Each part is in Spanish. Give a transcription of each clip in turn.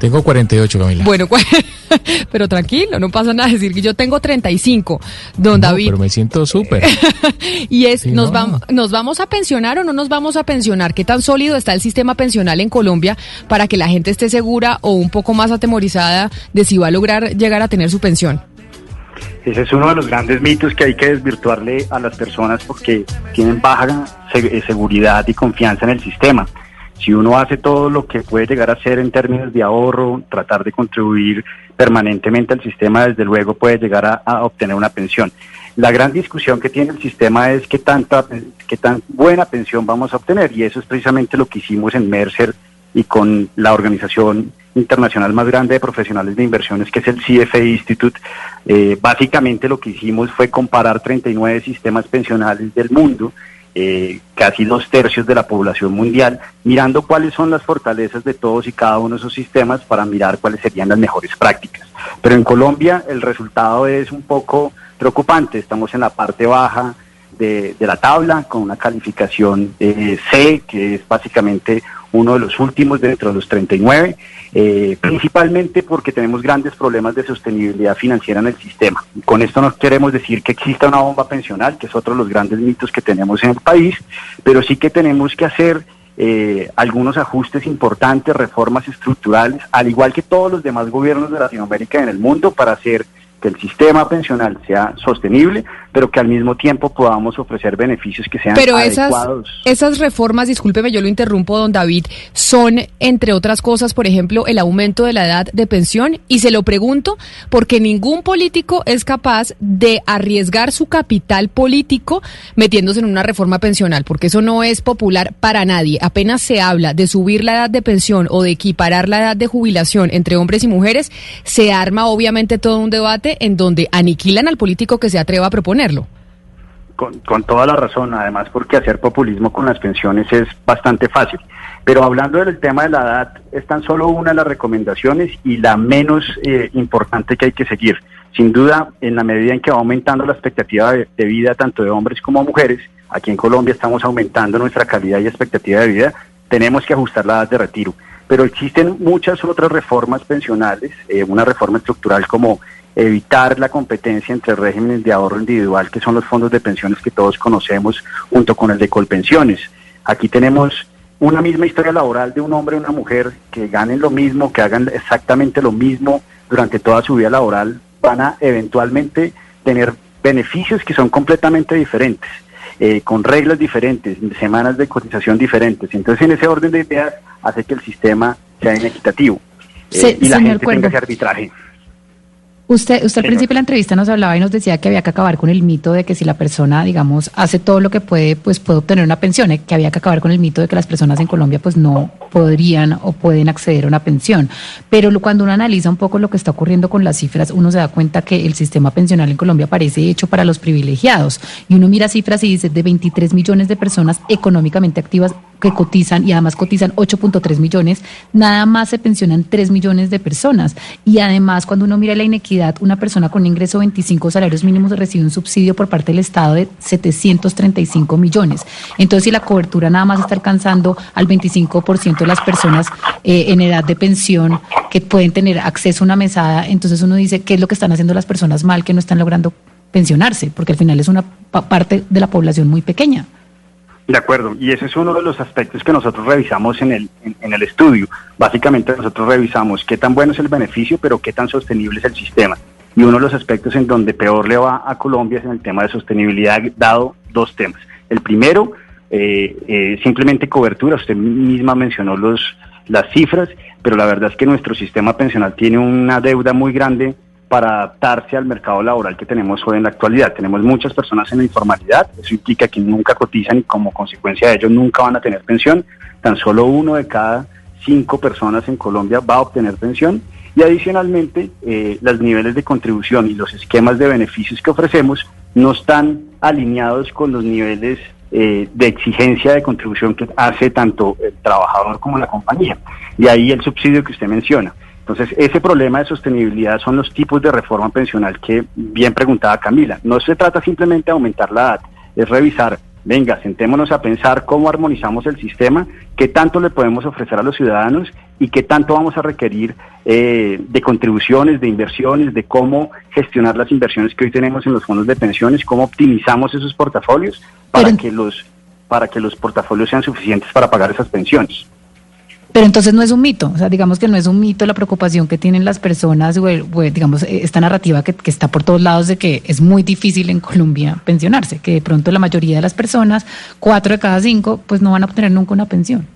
Tengo 48, Camila. Bueno, pero tranquilo, no pasa nada decir que yo tengo 35, don No, David. pero me siento súper. Y es, Sí, ¿nos, no. vamos, ¿nos vamos a pensionar o no nos vamos a pensionar? ¿Qué tan sólido está el sistema pensional en Colombia para que la gente esté segura o un poco más atemorizada de si va a lograr llegar a tener su pensión? Ese es uno de los grandes mitos que hay que desvirtuarle a las personas porque tienen baja se- seguridad y confianza en el sistema. Si uno hace todo lo que puede llegar a hacer en términos de ahorro, tratar de contribuir permanentemente al sistema, desde luego puede llegar a, obtener una pensión. La gran discusión que tiene el sistema es qué tanta, qué tan buena pensión vamos a obtener y eso es precisamente lo que hicimos en Mercer y con la organización internacional más grande de profesionales de inversiones, que es el CFA Institute. Eh, básicamente lo que hicimos fue comparar 39 sistemas pensionales del mundo, eh, casi dos tercios de la población mundial, mirando cuáles son las fortalezas de todos y cada uno de esos sistemas para mirar cuáles serían las mejores prácticas. Pero en Colombia el resultado es un poco preocupante, estamos en la parte baja de, la tabla con una calificación eh, C, que es básicamente uno de los últimos dentro de los 39, eh, principalmente porque tenemos grandes problemas de sostenibilidad financiera en el sistema. Con esto no queremos decir que exista una bomba pensional, que es otro de los grandes mitos que tenemos en el país, pero sí que tenemos que hacer eh, algunos ajustes importantes, reformas estructurales, al igual que todos los demás gobiernos de Latinoamérica y en el mundo, para hacer que el sistema pensional sea sostenible, pero que al mismo tiempo podamos ofrecer beneficios que sean Pero esas, adecuados. esas reformas, discúlpeme, yo lo interrumpo, don David, son, entre otras cosas, por ejemplo, el aumento de la edad de pensión. Y se lo pregunto porque ningún político es capaz de arriesgar su capital político metiéndose en una reforma pensional, porque eso no es popular para nadie. Apenas se habla de subir la edad de pensión o de equiparar la edad de jubilación entre hombres y mujeres, se arma obviamente todo un debate en donde aniquilan al político que se atreva a proponerlo. Con, con toda la razón, además porque hacer populismo con las pensiones es bastante fácil. Pero hablando del tema de la edad, es tan solo una de las recomendaciones y la menos eh, importante que hay que seguir. Sin duda, en la medida en que va aumentando la expectativa de, vida tanto de hombres como mujeres, aquí en Colombia estamos aumentando nuestra calidad y expectativa de vida, tenemos que ajustar la edad de retiro. Pero existen muchas otras reformas pensionales, eh, una reforma estructural como evitar la competencia entre regímenes de ahorro individual, que son los fondos de pensiones que todos conocemos, junto con el de Colpensiones. Aquí tenemos una misma historia laboral de un hombre y una mujer que ganen lo mismo, que hagan exactamente lo mismo durante toda su vida laboral, van a eventualmente tener beneficios que son completamente diferentes, eh, con reglas diferentes, semanas de cotización diferentes. Entonces, en ese orden de ideas, hace que el sistema sea inequitativo eh, Se- y la gente tenga ese arbitraje. Usted, usted al principio de la entrevista nos hablaba y nos decía que había que acabar con el mito de que si la persona, digamos, hace todo lo que puede, pues puede obtener una pensión, eh, que había que acabar con el mito de que las personas en Colombia pues no podrían o pueden acceder a una pensión. Pero cuando uno analiza un poco lo que está ocurriendo con las cifras, uno se da cuenta que el sistema pensional en Colombia parece hecho para los privilegiados. Y uno mira cifras y dice de 23 millones de personas económicamente activas que cotizan y además cotizan 8.3 millones, nada más se pensionan 3 millones de personas. Y además, cuando uno mira la inequidad, una persona con ingreso de 25 salarios mínimos recibe un subsidio por parte del Estado de 735 millones. Entonces, si la cobertura nada más está alcanzando al 25% de las personas eh, en edad de pensión que pueden tener acceso a una mesada, entonces uno dice, ¿qué es lo que están haciendo las personas mal que no están logrando pensionarse? Porque al final es una pa- parte de la población muy pequeña. De acuerdo, y ese es uno de los aspectos que nosotros revisamos en el, en, el estudio. Básicamente nosotros revisamos qué tan bueno es el beneficio, pero qué tan sostenible es el sistema. Y uno de los aspectos en donde peor le va a Colombia es en el tema de sostenibilidad, dado dos temas. El primero, eh, eh, simplemente cobertura, usted misma mencionó los, las cifras, pero la verdad es que nuestro sistema pensional tiene una deuda muy grande para adaptarse al mercado laboral que tenemos hoy en la actualidad. Tenemos muchas personas en la informalidad, eso implica que nunca cotizan y como consecuencia de ello nunca van a tener pensión. Tan solo uno de cada cinco personas en Colombia va a obtener pensión y adicionalmente eh, los niveles de contribución y los esquemas de beneficios que ofrecemos no están alineados con los niveles eh, de exigencia de contribución que hace tanto el trabajador como la compañía. Y ahí el subsidio que usted menciona. Entonces, ese problema de sostenibilidad son los tipos de reforma pensional que bien preguntaba Camila. No se trata simplemente de aumentar la edad, es revisar, venga, sentémonos a pensar cómo armonizamos el sistema, qué tanto le podemos ofrecer a los ciudadanos y qué tanto vamos a requerir eh, de contribuciones, de inversiones, de cómo gestionar las inversiones que hoy tenemos en los fondos de pensiones, cómo optimizamos esos portafolios para Pero- que los para que los portafolios sean suficientes para pagar esas pensiones. Pero entonces no es un mito, o sea, digamos que no es un mito la preocupación que tienen las personas, o, digamos, eh, esta narrativa que, que está por todos lados de que es muy difícil en Colombia pensionarse, que de pronto la mayoría de las personas, cuatro de cada cinco, pues no van a obtener nunca una pensión.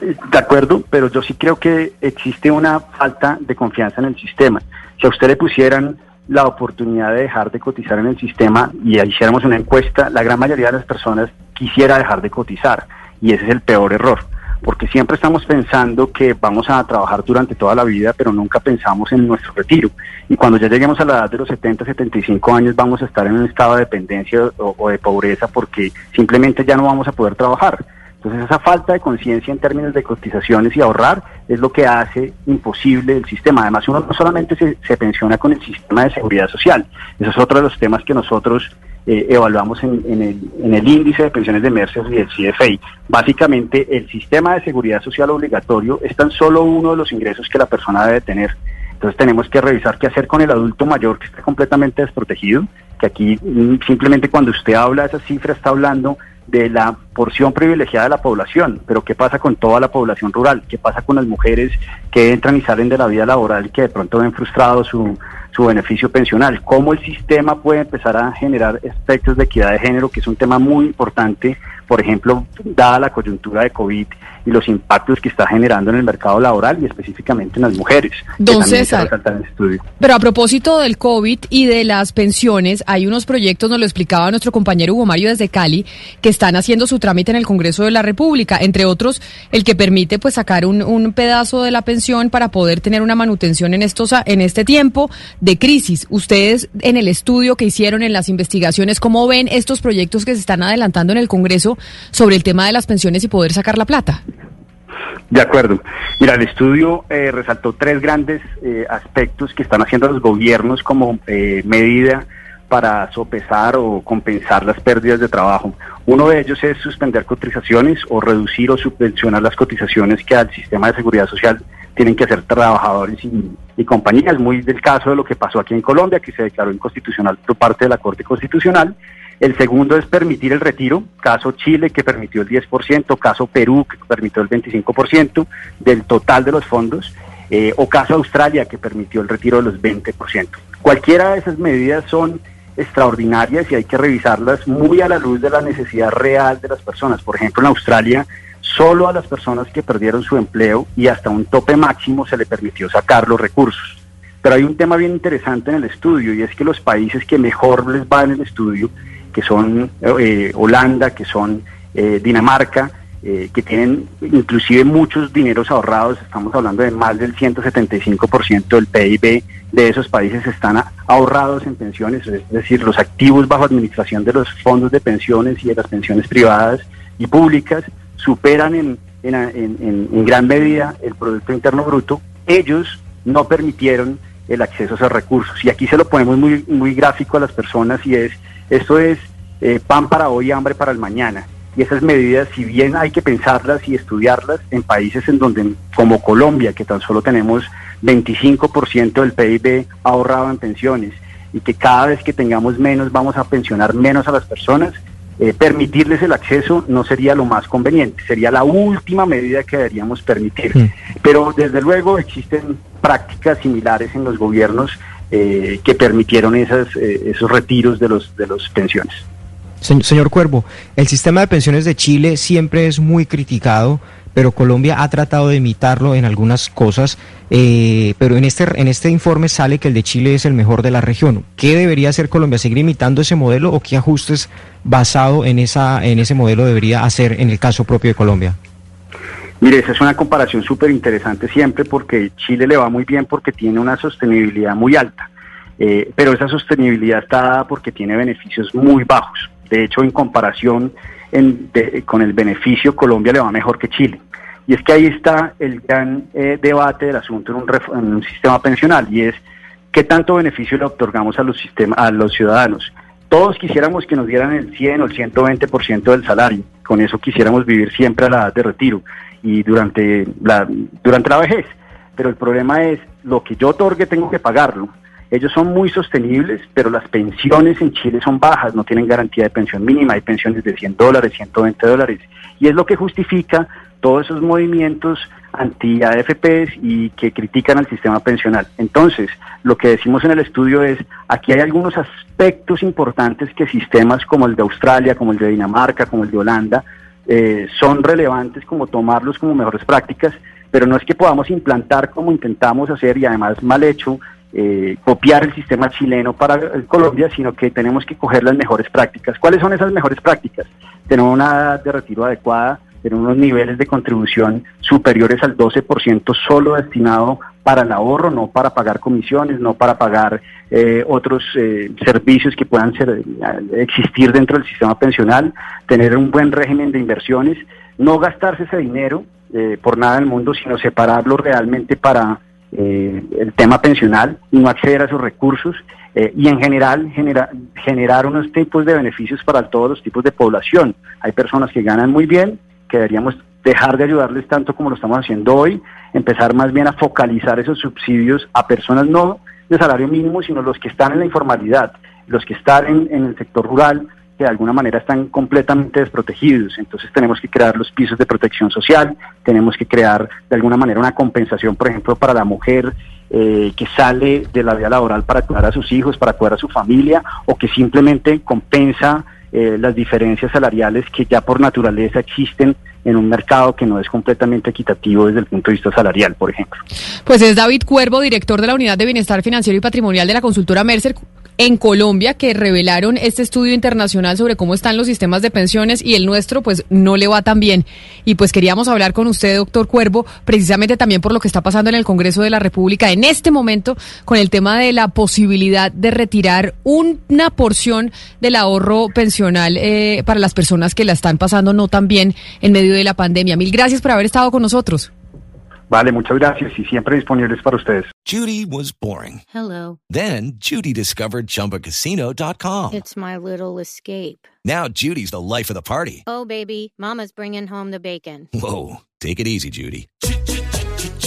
De acuerdo, pero yo sí creo que existe una falta de confianza en el sistema. Si a usted le pusieran la oportunidad de dejar de cotizar en el sistema y hiciéramos una encuesta, la gran mayoría de las personas quisiera dejar de cotizar y ese es el peor error, porque siempre estamos pensando que vamos a trabajar durante toda la vida, pero nunca pensamos en nuestro retiro. Y cuando ya lleguemos a la edad de los 70, 75 años vamos a estar en un estado de dependencia o, o de pobreza porque simplemente ya no vamos a poder trabajar. Entonces esa falta de conciencia en términos de cotizaciones y ahorrar es lo que hace imposible el sistema. Además, uno no solamente se, se pensiona con el sistema de seguridad social, eso es otro de los temas que nosotros eh, evaluamos en, en el, en el índice de pensiones de Merces y el CFI. Básicamente, el sistema de seguridad social obligatorio es tan solo uno de los ingresos que la persona debe tener. Entonces tenemos que revisar qué hacer con el adulto mayor que está completamente desprotegido, que aquí mm, simplemente cuando usted habla de esa cifra está hablando de la porción privilegiada de la población, pero ¿qué pasa con toda la población rural? ¿Qué pasa con las mujeres que entran y salen de la vida laboral y que de pronto ven frustrado su, su beneficio pensional? ¿Cómo el sistema puede empezar a generar aspectos de equidad de género, que es un tema muy importante, por ejemplo, dada la coyuntura de COVID y los impactos que está generando en el mercado laboral y específicamente en las mujeres? Don César. en estudio. Pero a propósito del COVID y de las pensiones, hay unos proyectos, nos lo explicaba nuestro compañero Hugo Mario desde Cali, que están haciendo su trámite en el Congreso de la República, entre otros el que permite pues sacar un, un pedazo de la pensión para poder tener una manutención en estos en este tiempo de crisis. Ustedes en el estudio que hicieron en las investigaciones, ¿cómo ven estos proyectos que se están adelantando en el Congreso sobre el tema de las pensiones y poder sacar la plata? De acuerdo. Mira, el estudio eh, resaltó tres grandes eh, aspectos que están haciendo los gobiernos como eh, medida para sopesar o compensar las pérdidas de trabajo. Uno de ellos es suspender cotizaciones o reducir o subvencionar las cotizaciones que al sistema de seguridad social tienen que hacer trabajadores y, y compañías. Muy del caso de lo que pasó aquí en Colombia, que se declaró inconstitucional por parte de la Corte Constitucional. El segundo es permitir el retiro, caso Chile que permitió el 10%, caso Perú que permitió el 25% del total de los fondos, eh, o caso Australia que permitió el retiro de los 20%. Cualquiera de esas medidas son extraordinarias y hay que revisarlas muy a la luz de la necesidad real de las personas. Por ejemplo, en Australia, solo a las personas que perdieron su empleo y hasta un tope máximo se le permitió sacar los recursos. Pero hay un tema bien interesante en el estudio y es que los países que mejor les va en el estudio, que son eh, Holanda, que son eh, Dinamarca, eh, que tienen inclusive muchos dineros ahorrados, estamos hablando de más del 175% del PIB de esos países están ahorrados en pensiones, es decir, los activos bajo administración de los fondos de pensiones y de las pensiones privadas y públicas superan en, en- en- en gran medida el Producto Interno Bruto. Ellos no permitieron el acceso a esos recursos. Y aquí se lo ponemos muy, muy gráfico a las personas y es, esto es eh, pan para hoy, hambre para el mañana. Y esas medidas, si bien hay que pensarlas y estudiarlas en países en donde, como Colombia, que tan solo tenemos 25% del PIB ahorrado en pensiones y que cada vez que tengamos menos vamos a pensionar menos a las personas, eh, permitirles el acceso no sería lo más conveniente, sería la última medida que deberíamos permitir. Mm. Pero desde luego existen prácticas similares en los gobiernos eh, que permitieron esas, eh, esos retiros de los de los pensiones. Se- Señor Cuervo, el sistema de pensiones de Chile siempre es muy criticado, pero Colombia ha tratado de imitarlo en algunas cosas, eh, pero en este, en este informe sale que el de Chile es el mejor de la región. ¿Qué debería hacer Colombia? ¿Seguir imitando ese modelo o qué ajustes basado en, esa, en ese modelo debería hacer en el caso propio de Colombia? Mire, esa es una comparación súper interesante siempre porque Chile le va muy bien porque tiene una sostenibilidad muy alta, eh, pero esa sostenibilidad está dada porque tiene beneficios muy bajos. De hecho, en comparación con el beneficio, Colombia le va mejor que Chile. Y es que ahí está el gran eh, debate del asunto en un, en un, sistema pensional y es qué tanto beneficio le otorgamos a los, sistemas, a los ciudadanos. Todos quisiéramos que nos dieran el 100 o el 120% del salario. Con eso quisiéramos vivir siempre a la edad de retiro y durante la, durante la vejez. Pero el problema es, lo que yo otorgue tengo que pagarlo. Ellos son muy sostenibles, pero las pensiones en Chile son bajas, no tienen garantía de pensión mínima, hay pensiones de 100 dólares, 120 dólares. Y es lo que justifica todos esos movimientos anti-AFPs y que critican al sistema pensional. Entonces, lo que decimos en el estudio es, aquí hay algunos aspectos importantes que sistemas como el de Australia, como el de Dinamarca, como el de Holanda, eh, son relevantes como tomarlos como mejores prácticas, pero no es que podamos implantar como intentamos hacer y además mal hecho, eh, copiar el sistema chileno para Colombia, sino que tenemos que coger las mejores prácticas. ¿Cuáles son esas mejores prácticas? Tener una edad de retiro adecuada, tener unos niveles de contribución superiores al 12% solo destinado para el ahorro, no para pagar comisiones, no para pagar eh, otros eh, servicios que puedan ser, eh, existir dentro del sistema pensional, tener un buen régimen de inversiones, no gastarse ese dinero por nada del mundo, sino separarlo realmente para el tema pensional y no acceder a esos recursos y en general generar unos tipos de beneficios para todos los tipos de población. Hay personas que ganan muy bien, que deberíamos dejar de ayudarles tanto como lo estamos haciendo hoy, empezar más bien a focalizar esos subsidios a personas no de salario mínimo, sino los que están en la informalidad, los que están en, el sector rural, que de alguna manera están completamente desprotegidos. Entonces tenemos que crear los pisos de protección social, tenemos que crear de alguna manera una compensación, por ejemplo, para la mujer eh, que sale de la vida laboral para cuidar a sus hijos, para cuidar a su familia, o que simplemente compensa eh, las diferencias salariales que ya por naturaleza existen en un mercado que no es completamente equitativo desde el punto de vista salarial, por ejemplo. Pues es David Cuervo, director de la Unidad de Bienestar Financiero y Patrimonial de la consultora Mercer en Colombia que revelaron este estudio internacional sobre cómo están los sistemas de pensiones y el nuestro pues no le va tan bien. Y pues queríamos hablar con usted, doctor Cuervo, precisamente también por lo que está pasando en el Congreso de la República en este momento con el tema de la posibilidad de retirar una porción del ahorro pensional eh, para las personas que la están pasando no tan bien en medio de la pandemia. Mil gracias por haber estado con nosotros. Vale, muchas gracias y siempre disponibles para ustedes. Judy was boring. Hello. Then Judy discovered chumbacasino.com. It's my little escape. Now Judy's the life of the party. Oh, baby, mama's bringing home the bacon. Whoa, take it easy, Judy.